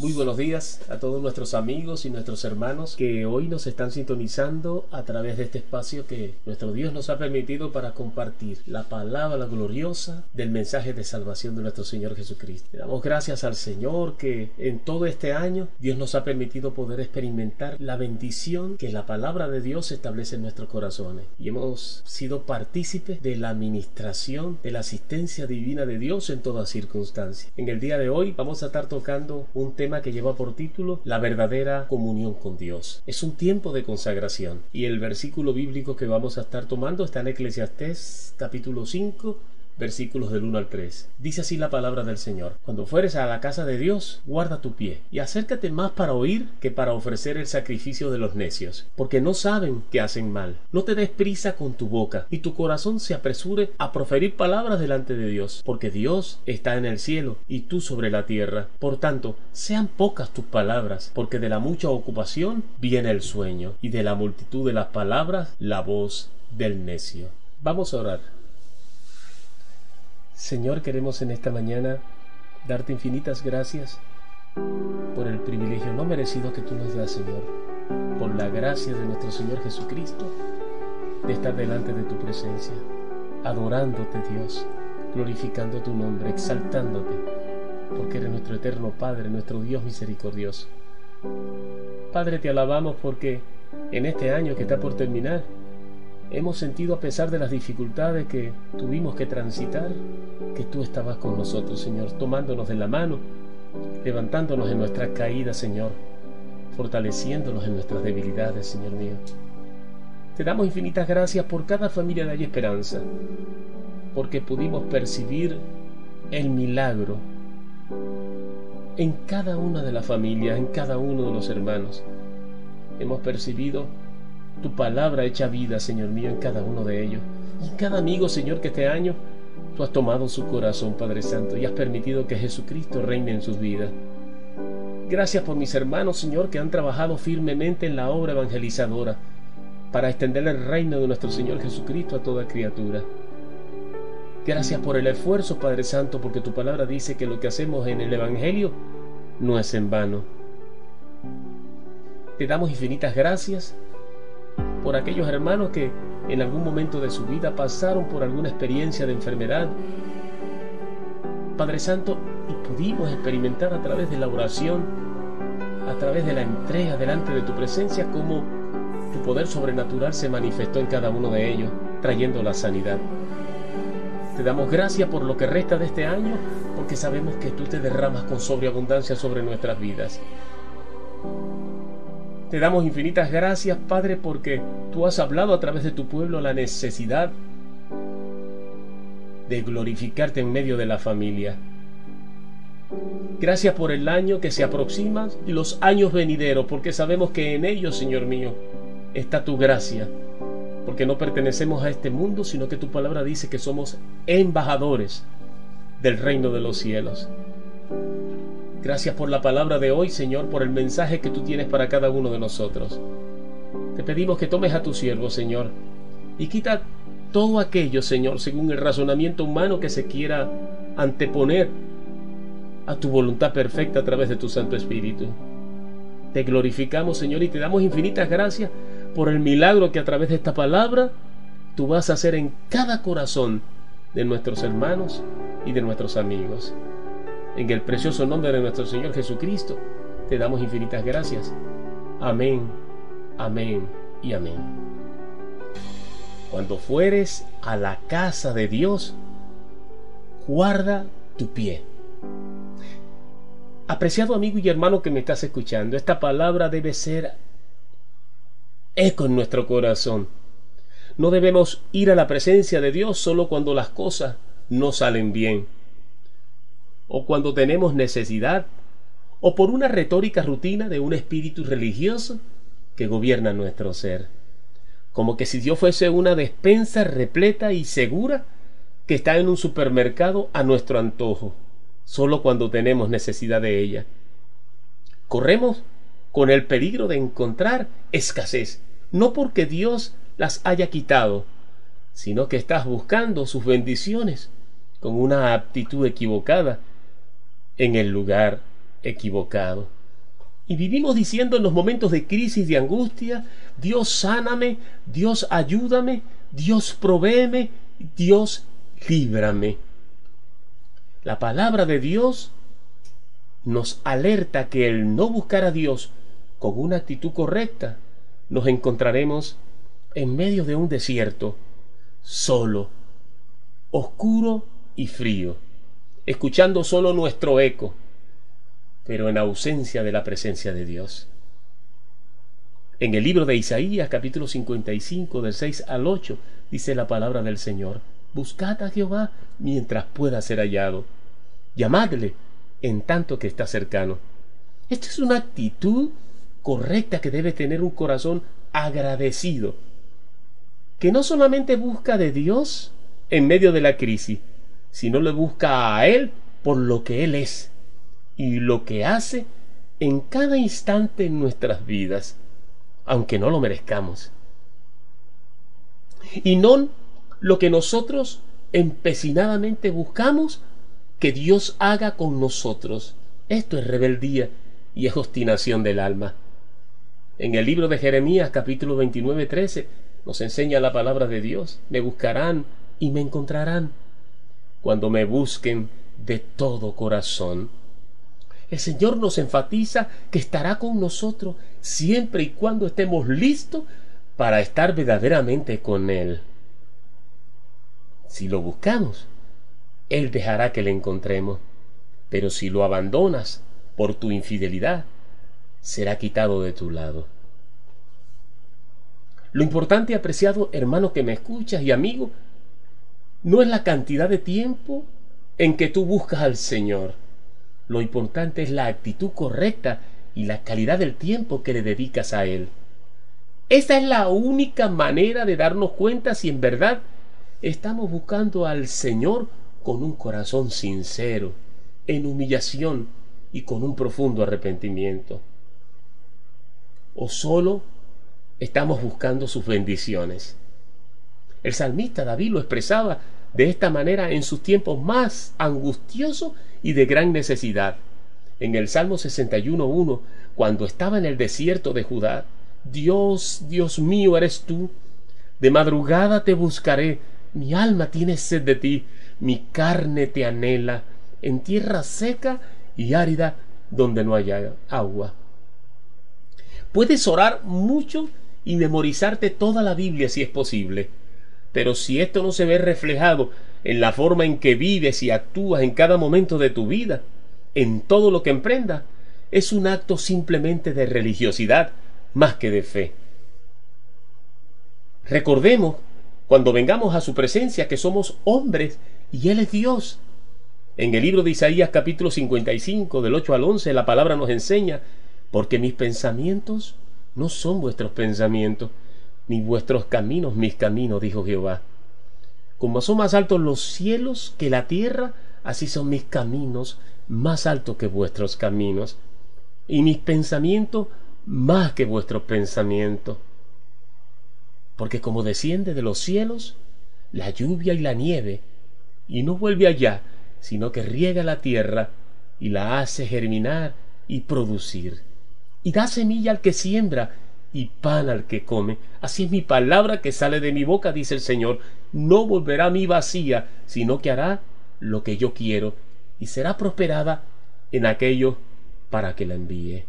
Muy buenos días a todos nuestros amigos y nuestros hermanos que hoy nos están sintonizando a través de este espacio que nuestro Dios nos ha permitido para compartir la palabra gloriosa del mensaje de salvación de nuestro Señor Jesucristo. Le damos gracias al Señor que en todo este año Dios nos ha permitido poder experimentar la bendición que la palabra de Dios establece en nuestros corazones y hemos sido partícipes de la administración de la asistencia divina de Dios en toda circunstancia. En el día de hoy vamos a estar tocando un tema que lleva por título La verdadera comunión con Dios. Es un tiempo de consagración y el versículo bíblico que vamos a estar tomando está en Eclesiastés capítulo 5 versículos del 1 al 3. Dice así la palabra del Señor. Cuando fueres a la casa de Dios, guarda tu pie y acércate más para oír que para ofrecer el sacrificio de los necios, porque no saben que hacen mal. No te des prisa con tu boca, y tu corazón se apresure a proferir palabras delante de Dios, porque Dios está en el cielo y tú sobre la tierra. Por tanto, sean pocas tus palabras, porque de la mucha ocupación viene el sueño, y de la multitud de las palabras la voz del necio. Vamos a orar. Señor, queremos en esta mañana darte infinitas gracias por el privilegio no merecido que tú nos das, Señor, por la gracia de nuestro Señor Jesucristo de estar delante de tu presencia, adorándote, Dios, glorificando tu nombre, exaltándote, porque eres nuestro eterno Padre, nuestro Dios misericordioso. Padre, te alabamos porque en este año que está por terminar, hemos sentido a pesar de las dificultades que tuvimos que transitar, que tú estabas con nosotros, Señor, tomándonos de la mano, levantándonos en nuestras caídas, Señor, fortaleciéndonos en nuestras debilidades, Señor mío. Te damos infinitas gracias por cada familia de Hay Esperanza, porque pudimos percibir el milagro en cada una de las familias, en cada uno de los hermanos. Hemos percibido tu palabra hecha vida, Señor mío, en cada uno de ellos. Y en cada amigo, Señor, que este año tú has tomado su corazón, Padre Santo, y has permitido que Jesucristo reine en sus vidas. Gracias por mis hermanos, Señor, que han trabajado firmemente en la obra evangelizadora para extender el reino de nuestro Señor Jesucristo a toda criatura. Gracias por el esfuerzo, Padre Santo, porque tu palabra dice que lo que hacemos en el Evangelio no es en vano. Te damos infinitas gracias por aquellos hermanos que en algún momento de su vida pasaron por alguna experiencia de enfermedad. Padre Santo, y pudimos experimentar a través de la oración, a través de la entrega delante de tu presencia, cómo tu poder sobrenatural se manifestó en cada uno de ellos, trayendo la sanidad. Te damos gracias por lo que resta de este año, porque sabemos que tú te derramas con sobreabundancia sobre nuestras vidas. Te damos infinitas gracias, Padre, porque tú has hablado a través de tu pueblo la necesidad de glorificarte en medio de la familia. Gracias por el año que se aproxima y los años venideros, porque sabemos que en ellos, Señor mío, está tu gracia, porque no pertenecemos a este mundo, sino que tu palabra dice que somos embajadores del reino de los cielos. Gracias por la palabra de hoy, Señor, por el mensaje que tú tienes para cada uno de nosotros. Te pedimos que tomes a tu siervo, Señor, y quita todo aquello, Señor, según el razonamiento humano que se quiera anteponer a tu voluntad perfecta a través de tu Santo Espíritu. Te glorificamos, Señor, y te damos infinitas gracias por el milagro que a través de esta palabra tú vas a hacer en cada corazón de nuestros hermanos y de nuestros amigos. En el precioso nombre de nuestro Señor Jesucristo, te damos infinitas gracias. Amén, amén y amén. Cuando fueres a la casa de Dios, guarda tu pie. Apreciado amigo y hermano que me estás escuchando, esta palabra debe ser eco en nuestro corazón. No debemos ir a la presencia de Dios solo cuando las cosas no salen bien o cuando tenemos necesidad, o por una retórica rutina de un espíritu religioso que gobierna nuestro ser. Como que si Dios fuese una despensa repleta y segura que está en un supermercado a nuestro antojo, solo cuando tenemos necesidad de ella. Corremos con el peligro de encontrar escasez, no porque Dios las haya quitado, sino que estás buscando sus bendiciones con una aptitud equivocada en el lugar equivocado. Y vivimos diciendo en los momentos de crisis, de angustia, Dios sáname, Dios ayúdame, Dios provéeme, Dios líbrame. La palabra de Dios nos alerta que el no buscar a Dios con una actitud correcta, nos encontraremos en medio de un desierto, solo, oscuro y frío, escuchando solo nuestro eco, pero en ausencia de la presencia de Dios. En el libro de Isaías capítulo 55 del 6 al 8 dice la palabra del Señor, Buscad a Jehová mientras pueda ser hallado, llamadle en tanto que está cercano. Esta es una actitud correcta que debe tener un corazón agradecido, que no solamente busca de Dios en medio de la crisis, sino le busca a Él por lo que Él es y lo que hace en cada instante en nuestras vidas, aunque no lo merezcamos. Y no lo que nosotros empecinadamente buscamos que Dios haga con nosotros. Esto es rebeldía y es obstinación del alma. En el libro de Jeremías capítulo 29, 13 nos enseña la palabra de Dios. Me buscarán y me encontrarán cuando me busquen de todo corazón. El Señor nos enfatiza que estará con nosotros siempre y cuando estemos listos para estar verdaderamente con Él. Si lo buscamos, él dejará que le encontremos. Pero si lo abandonas por tu infidelidad, será quitado de tu lado. Lo importante, apreciado hermano que me escuchas y amigo, no es la cantidad de tiempo en que tú buscas al Señor. Lo importante es la actitud correcta y la calidad del tiempo que le dedicas a Él. Esa es la única manera de darnos cuenta si en verdad estamos buscando al Señor con un corazón sincero, en humillación y con un profundo arrepentimiento. O solo estamos buscando sus bendiciones. El salmista David lo expresaba de esta manera en sus tiempos más angustiosos y de gran necesidad. En el Salmo 61.1, cuando estaba en el desierto de Judá, Dios, Dios mío eres tú, de madrugada te buscaré, mi alma tiene sed de ti, mi carne te anhela. En tierra seca y árida donde no haya agua. Puedes orar mucho y memorizarte toda la Biblia si es posible, pero si esto no se ve reflejado en la forma en que vives y actúas en cada momento de tu vida, en todo lo que emprendas, es un acto simplemente de religiosidad más que de fe. Recordemos, cuando vengamos a su presencia, que somos hombres y Él es Dios. En el libro de Isaías capítulo 55 del 8 al 11 la palabra nos enseña, porque mis pensamientos no son vuestros pensamientos, ni vuestros caminos mis caminos, dijo Jehová. Como son más altos los cielos que la tierra, así son mis caminos más altos que vuestros caminos, y mis pensamientos más que vuestros pensamientos. Porque como desciende de los cielos la lluvia y la nieve, y no vuelve allá, sino que riega la tierra y la hace germinar y producir. Y da semilla al que siembra y pan al que come. Así es mi palabra que sale de mi boca, dice el Señor. No volverá a mí vacía, sino que hará lo que yo quiero y será prosperada en aquello para que la envíe.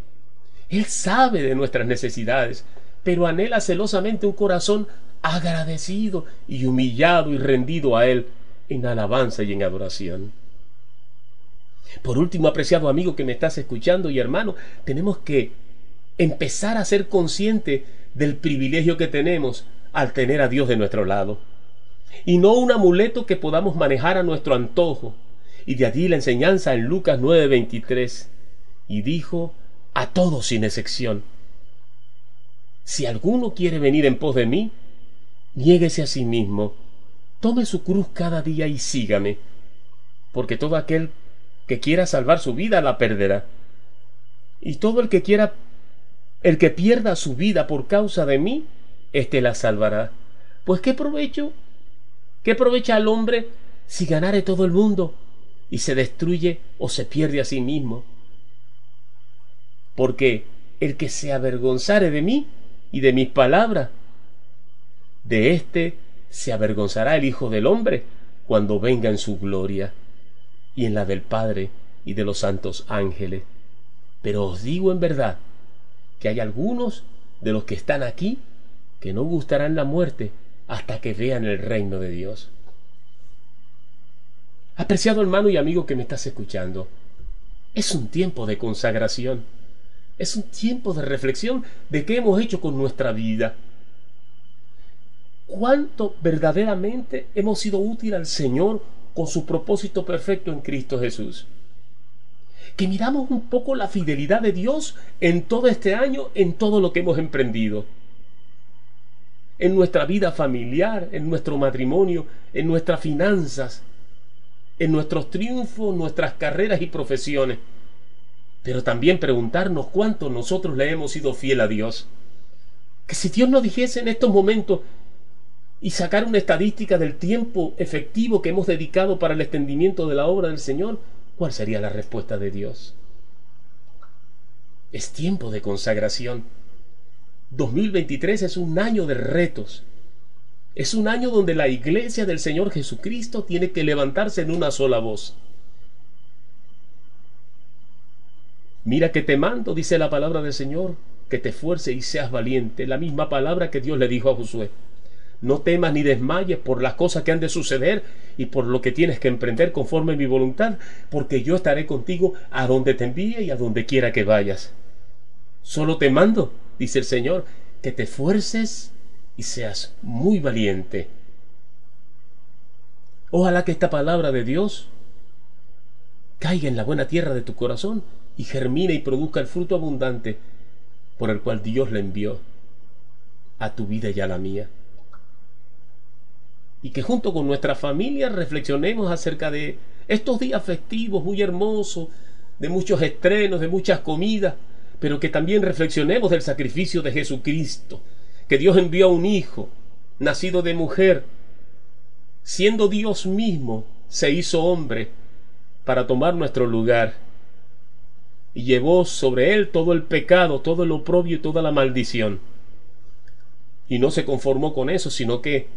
Él sabe de nuestras necesidades, pero anhela celosamente un corazón agradecido y humillado y rendido a Él en alabanza y en adoración. Por último, apreciado amigo que me estás escuchando y hermano, tenemos que empezar a ser consciente del privilegio que tenemos al tener a Dios de nuestro lado. Y no un amuleto que podamos manejar a nuestro antojo. Y de allí la enseñanza en Lucas 9:23. Y dijo a todos sin excepción, si alguno quiere venir en pos de mí, niéguese a sí mismo, tome su cruz cada día y sígame, porque todo aquel que quiera salvar su vida la perderá. Y todo el que quiera, el que pierda su vida por causa de mí, éste la salvará. Pues qué provecho, qué provecha al hombre si ganare todo el mundo y se destruye o se pierde a sí mismo. porque el que se avergonzare de mí y de mis palabras, de éste se avergonzará el Hijo del Hombre cuando venga en su gloria y en la del Padre y de los santos ángeles. Pero os digo en verdad que hay algunos de los que están aquí que no gustarán la muerte hasta que vean el reino de Dios. Apreciado hermano y amigo que me estás escuchando, es un tiempo de consagración, es un tiempo de reflexión de qué hemos hecho con nuestra vida. ¿Cuánto verdaderamente hemos sido útil al Señor con su propósito perfecto en Cristo Jesús? Que miramos un poco la fidelidad de Dios en todo este año, en todo lo que hemos emprendido en nuestra vida familiar, en nuestro matrimonio, en nuestras finanzas, en nuestros triunfos, nuestras carreras y profesiones. Pero también preguntarnos cuánto nosotros le hemos sido fiel a Dios. Que si Dios nos dijese en estos momentos y sacar una estadística del tiempo efectivo que hemos dedicado para el extendimiento de la obra del Señor, ¿cuál sería la respuesta de Dios? Es tiempo de consagración 2023 es un año de retos. Es un año donde la iglesia del Señor Jesucristo tiene que levantarse en una sola voz. Mira que te mando, dice la palabra del Señor, que te fuerce y seas valiente. La misma palabra que Dios le dijo a Josué. No temas ni desmayes por las cosas que han de suceder y por lo que tienes que emprender conforme a mi voluntad, porque yo estaré contigo a donde te envíe y a donde quiera que vayas. Solo te mando dice el Señor, que te fuerces y seas muy valiente. Ojalá que esta palabra de Dios caiga en la buena tierra de tu corazón y germine y produzca el fruto abundante por el cual Dios le envió a tu vida y a la mía. Y que junto con nuestra familia reflexionemos acerca de estos días festivos muy hermosos, de muchos estrenos, de muchas comidas, pero que también reflexionemos del sacrificio de Jesucristo, que Dios envió a un Hijo, nacido de mujer, siendo Dios mismo, se hizo hombre para tomar nuestro lugar y llevó sobre él todo el pecado, todo el oprobio y toda la maldición. Y no se conformó con eso, sino que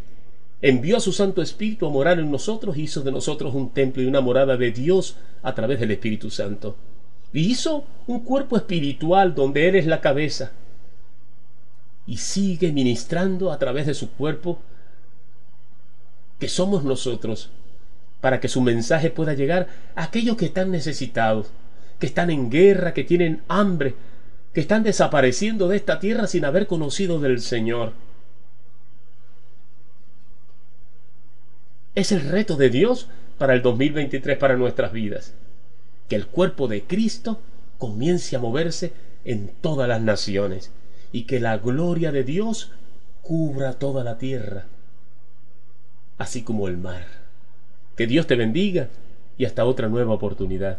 envió a su Santo Espíritu a morar en nosotros hizo de nosotros un templo y una morada de Dios a través del Espíritu Santo. Y hizo un cuerpo espiritual donde Él es la cabeza. Y sigue ministrando a través de su cuerpo que somos nosotros, para que su mensaje pueda llegar a aquellos que están necesitados, que están en guerra, que tienen hambre, que están desapareciendo de esta tierra sin haber conocido del Señor. Es el reto de Dios para el 2023 para nuestras vidas que el cuerpo de Cristo comience a moverse en todas las naciones y que la gloria de Dios cubra toda la tierra, así como el mar. Que Dios te bendiga y hasta otra nueva oportunidad.